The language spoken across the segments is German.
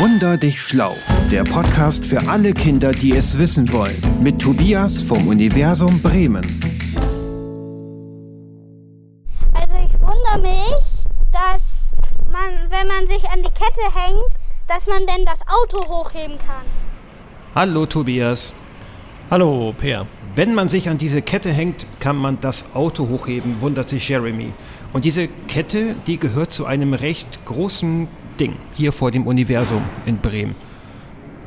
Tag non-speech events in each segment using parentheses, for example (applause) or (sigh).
Wunder dich schlau. Der Podcast für alle Kinder, die es wissen wollen. Mit Tobias vom Universum Bremen. Also ich wundere mich, dass man, wenn man sich an die Kette hängt, dass man denn das Auto hochheben kann. Hallo Tobias. Hallo Per. Wenn man sich an diese Kette hängt, kann man das Auto hochheben, wundert sich Jeremy. Und diese Kette, die gehört zu einem recht großen Ding hier vor dem Universum in Bremen.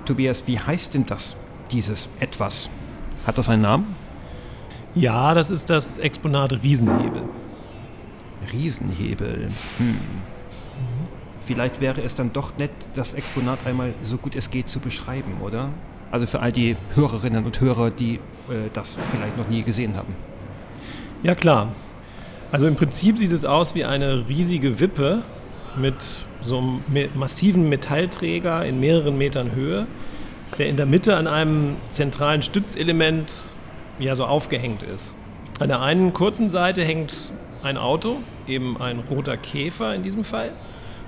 Tobias, wie heißt denn das, dieses etwas? Hat das einen Namen? Ja, das ist das Exponat Riesenhebel. Riesenhebel. Hm. Vielleicht wäre es dann doch nett, das Exponat einmal so gut es geht zu beschreiben, oder? Also für all die Hörerinnen und Hörer, die äh, das vielleicht noch nie gesehen haben. Ja klar. Also im Prinzip sieht es aus wie eine riesige Wippe mit so einem massiven Metallträger in mehreren Metern Höhe, der in der Mitte an einem zentralen Stützelement ja so aufgehängt ist. An der einen kurzen Seite hängt ein Auto, eben ein roter Käfer in diesem Fall.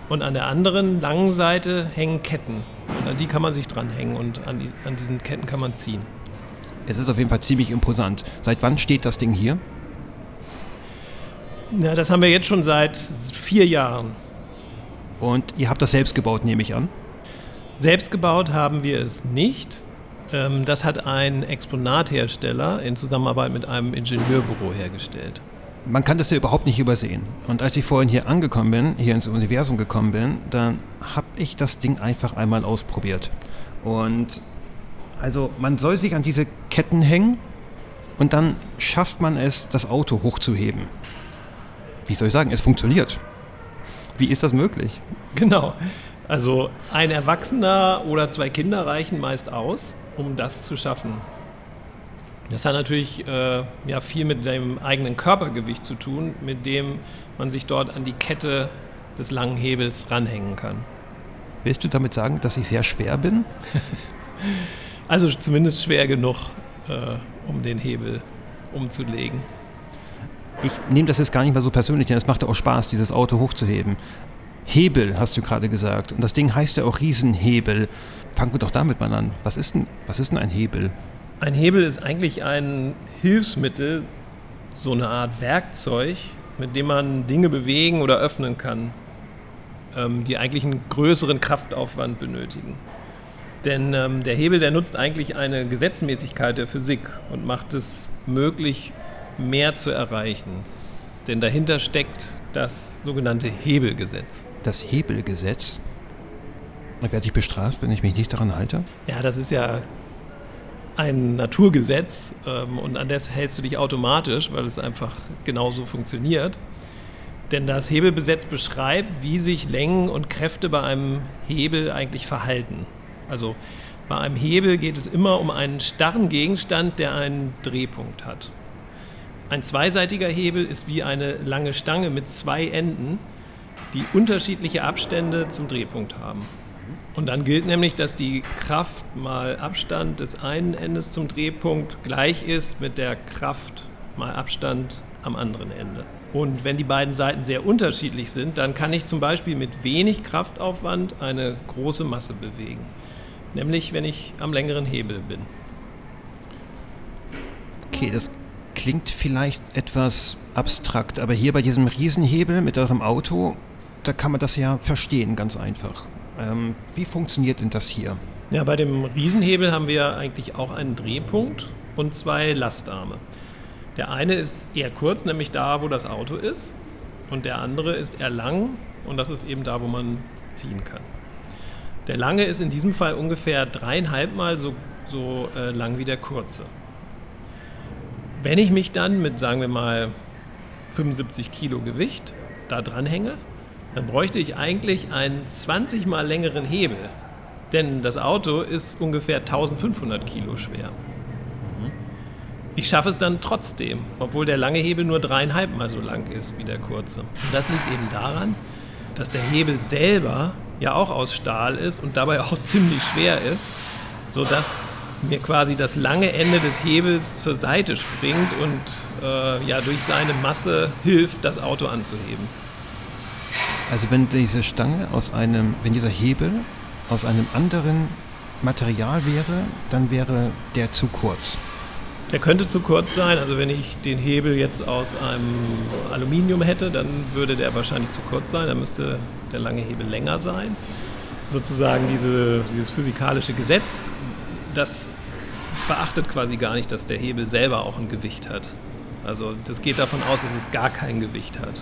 Und an der anderen langen Seite hängen Ketten. Und an die kann man sich dranhängen und an, die, an diesen Ketten kann man ziehen. Es ist auf jeden Fall ziemlich imposant. Seit wann steht das Ding hier? Ja, das haben wir jetzt schon seit vier Jahren. Und ihr habt das selbst gebaut, nehme ich an? Selbst gebaut haben wir es nicht. Ähm, das hat ein Exponathersteller in Zusammenarbeit mit einem Ingenieurbüro hergestellt. Man kann das ja überhaupt nicht übersehen. Und als ich vorhin hier angekommen bin, hier ins Universum gekommen bin, dann habe ich das Ding einfach einmal ausprobiert. Und also man soll sich an diese Ketten hängen und dann schafft man es, das Auto hochzuheben. Wie soll ich sagen, es funktioniert. Wie ist das möglich? Genau. Also ein Erwachsener oder zwei Kinder reichen meist aus, um das zu schaffen. Das hat natürlich äh, ja, viel mit dem eigenen Körpergewicht zu tun, mit dem man sich dort an die Kette des langen Hebels ranhängen kann. Willst du damit sagen, dass ich sehr schwer bin? (laughs) also zumindest schwer genug, äh, um den Hebel umzulegen. Ich nehme das jetzt gar nicht mehr so persönlich, denn es macht ja auch Spaß, dieses Auto hochzuheben. Hebel, hast du gerade gesagt. Und das Ding heißt ja auch Riesenhebel. Fangen wir doch damit mal an. Was ist denn, was ist denn ein Hebel? Ein Hebel ist eigentlich ein Hilfsmittel, so eine Art Werkzeug, mit dem man Dinge bewegen oder öffnen kann, ähm, die eigentlich einen größeren Kraftaufwand benötigen. Denn ähm, der Hebel, der nutzt eigentlich eine Gesetzmäßigkeit der Physik und macht es möglich, mehr zu erreichen. Denn dahinter steckt das sogenannte Hebelgesetz. Das Hebelgesetz? Werde ich bestraft, wenn ich mich nicht daran halte? Ja, das ist ja ein Naturgesetz ähm, und an das hältst du dich automatisch, weil es einfach genauso funktioniert. Denn das Hebelgesetz beschreibt, wie sich Längen und Kräfte bei einem Hebel eigentlich verhalten. Also bei einem Hebel geht es immer um einen starren Gegenstand, der einen Drehpunkt hat. Ein zweiseitiger Hebel ist wie eine lange Stange mit zwei Enden, die unterschiedliche Abstände zum Drehpunkt haben. Und dann gilt nämlich, dass die Kraft mal Abstand des einen Endes zum Drehpunkt gleich ist mit der Kraft mal Abstand am anderen Ende. Und wenn die beiden Seiten sehr unterschiedlich sind, dann kann ich zum Beispiel mit wenig Kraftaufwand eine große Masse bewegen. Nämlich, wenn ich am längeren Hebel bin. Okay, das klingt vielleicht etwas abstrakt, aber hier bei diesem Riesenhebel mit eurem Auto, da kann man das ja verstehen, ganz einfach. Ähm, wie funktioniert denn das hier? Ja, bei dem Riesenhebel haben wir eigentlich auch einen Drehpunkt und zwei Lastarme. Der eine ist eher kurz, nämlich da, wo das Auto ist, und der andere ist eher lang und das ist eben da, wo man ziehen kann. Der lange ist in diesem Fall ungefähr dreieinhalb Mal so, so äh, lang wie der kurze. Wenn ich mich dann mit, sagen wir mal, 75 Kilo Gewicht da dranhänge, dann bräuchte ich eigentlich einen 20 mal längeren Hebel. Denn das Auto ist ungefähr 1500 Kilo schwer. Ich schaffe es dann trotzdem, obwohl der lange Hebel nur dreieinhalb Mal so lang ist wie der kurze. Und das liegt eben daran, dass der Hebel selber ja auch aus Stahl ist und dabei auch (laughs) ziemlich schwer ist, sodass mir quasi das lange Ende des Hebels zur Seite springt und äh, ja durch seine Masse hilft, das Auto anzuheben. Also wenn diese Stange aus einem, wenn dieser Hebel aus einem anderen Material wäre, dann wäre der zu kurz. Der könnte zu kurz sein. Also wenn ich den Hebel jetzt aus einem Aluminium hätte, dann würde der wahrscheinlich zu kurz sein. Dann müsste der lange Hebel länger sein. Sozusagen diese, dieses physikalische Gesetz, das beachtet quasi gar nicht, dass der Hebel selber auch ein Gewicht hat. Also das geht davon aus, dass es gar kein Gewicht hat.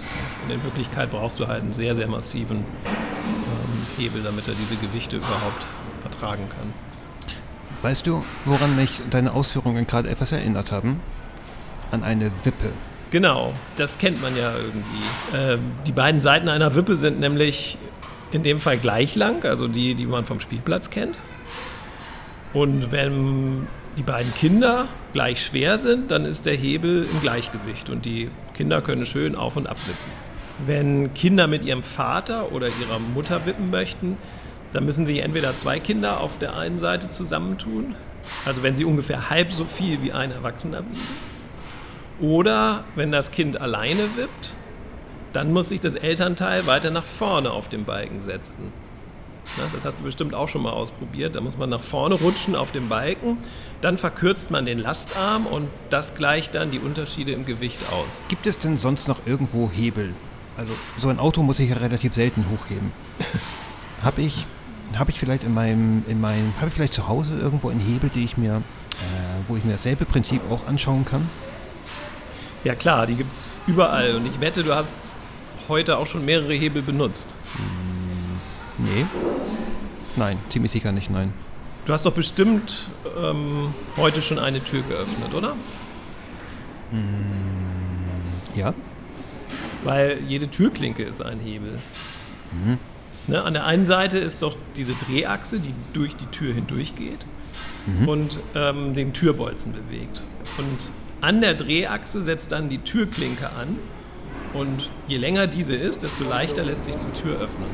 Und in Wirklichkeit brauchst du halt einen sehr, sehr massiven ähm, Hebel, damit er diese Gewichte überhaupt vertragen kann. Weißt du, woran mich deine Ausführungen gerade etwas erinnert haben? An eine Wippe. Genau, das kennt man ja irgendwie. Ähm, die beiden Seiten einer Wippe sind nämlich in dem Fall gleich lang, also die, die man vom Spielplatz kennt. Und wenn die beiden Kinder gleich schwer sind, dann ist der Hebel im Gleichgewicht und die Kinder können schön auf und ab wippen. Wenn Kinder mit ihrem Vater oder ihrer Mutter wippen möchten, dann müssen sich entweder zwei Kinder auf der einen Seite zusammentun, also wenn sie ungefähr halb so viel wie ein Erwachsener wiegen, oder wenn das Kind alleine wippt, dann muss sich das Elternteil weiter nach vorne auf den Balken setzen. Na, das hast du bestimmt auch schon mal ausprobiert. Da muss man nach vorne rutschen auf dem Balken, dann verkürzt man den Lastarm und das gleicht dann die Unterschiede im Gewicht aus. Gibt es denn sonst noch irgendwo Hebel? Also so ein Auto muss ich ja relativ selten hochheben. (laughs) habe ich, hab ich vielleicht in meinem, in meinem, habe ich vielleicht zu Hause irgendwo einen Hebel, die ich mir, äh, wo ich mir dasselbe Prinzip auch anschauen kann? Ja klar, die gibt es überall und ich wette, du hast heute auch schon mehrere Hebel benutzt. Nee. Nein, ziemlich sicher nicht, nein. Du hast doch bestimmt ähm, heute schon eine Tür geöffnet, oder? Ja? Weil jede Türklinke ist ein Hebel. Ne, an der einen Seite ist doch diese Drehachse, die durch die Tür hindurch geht und ähm, den Türbolzen bewegt. Und an der Drehachse setzt dann die Türklinke an. Und je länger diese ist, desto leichter lässt sich die Tür öffnen.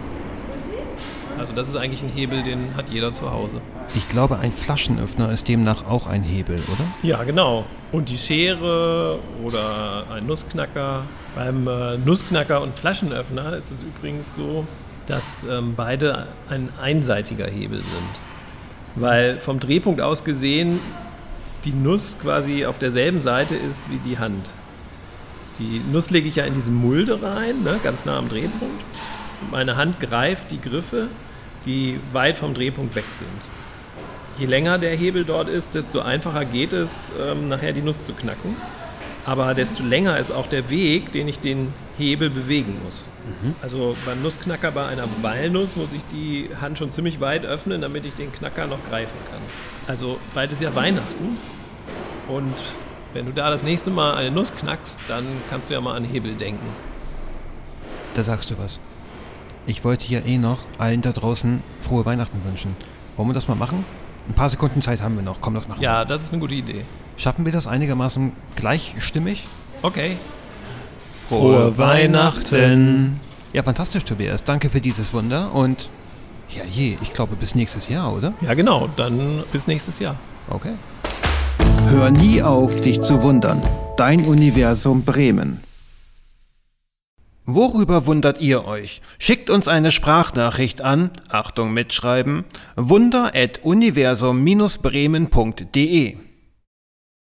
Also das ist eigentlich ein Hebel, den hat jeder zu Hause. Ich glaube, ein Flaschenöffner ist demnach auch ein Hebel, oder? Ja, genau. Und die Schere oder ein Nussknacker. Beim äh, Nussknacker und Flaschenöffner ist es übrigens so, dass ähm, beide ein einseitiger Hebel sind. Weil vom Drehpunkt aus gesehen die Nuss quasi auf derselben Seite ist wie die Hand. Die Nuss lege ich ja in diese Mulde rein, ne, ganz nah am Drehpunkt. Und meine Hand greift die Griffe, die weit vom Drehpunkt weg sind. Je länger der Hebel dort ist, desto einfacher geht es, ähm, nachher die Nuss zu knacken. Aber desto länger ist auch der Weg, den ich den Hebel bewegen muss. Also beim Nussknacker bei einer Walnuss muss ich die Hand schon ziemlich weit öffnen, damit ich den Knacker noch greifen kann. Also bald ist ja Weihnachten und wenn du da das nächste Mal eine Nuss knackst, dann kannst du ja mal an Hebel denken. Da sagst du was. Ich wollte ja eh noch allen da draußen frohe Weihnachten wünschen. Wollen wir das mal machen? Ein paar Sekunden Zeit haben wir noch. Komm, das machen wir. Ja, das ist eine gute Idee. Schaffen wir das einigermaßen gleichstimmig? Okay. Frohe Ja, fantastisch, Tobias. Danke für dieses Wunder und ja je, ich glaube bis nächstes Jahr, oder? Ja, genau. Dann bis nächstes Jahr. Okay. Hör nie auf, dich zu wundern. Dein Universum Bremen. Worüber wundert ihr euch? Schickt uns eine Sprachnachricht an, Achtung mitschreiben, wunder.universum-bremen.de.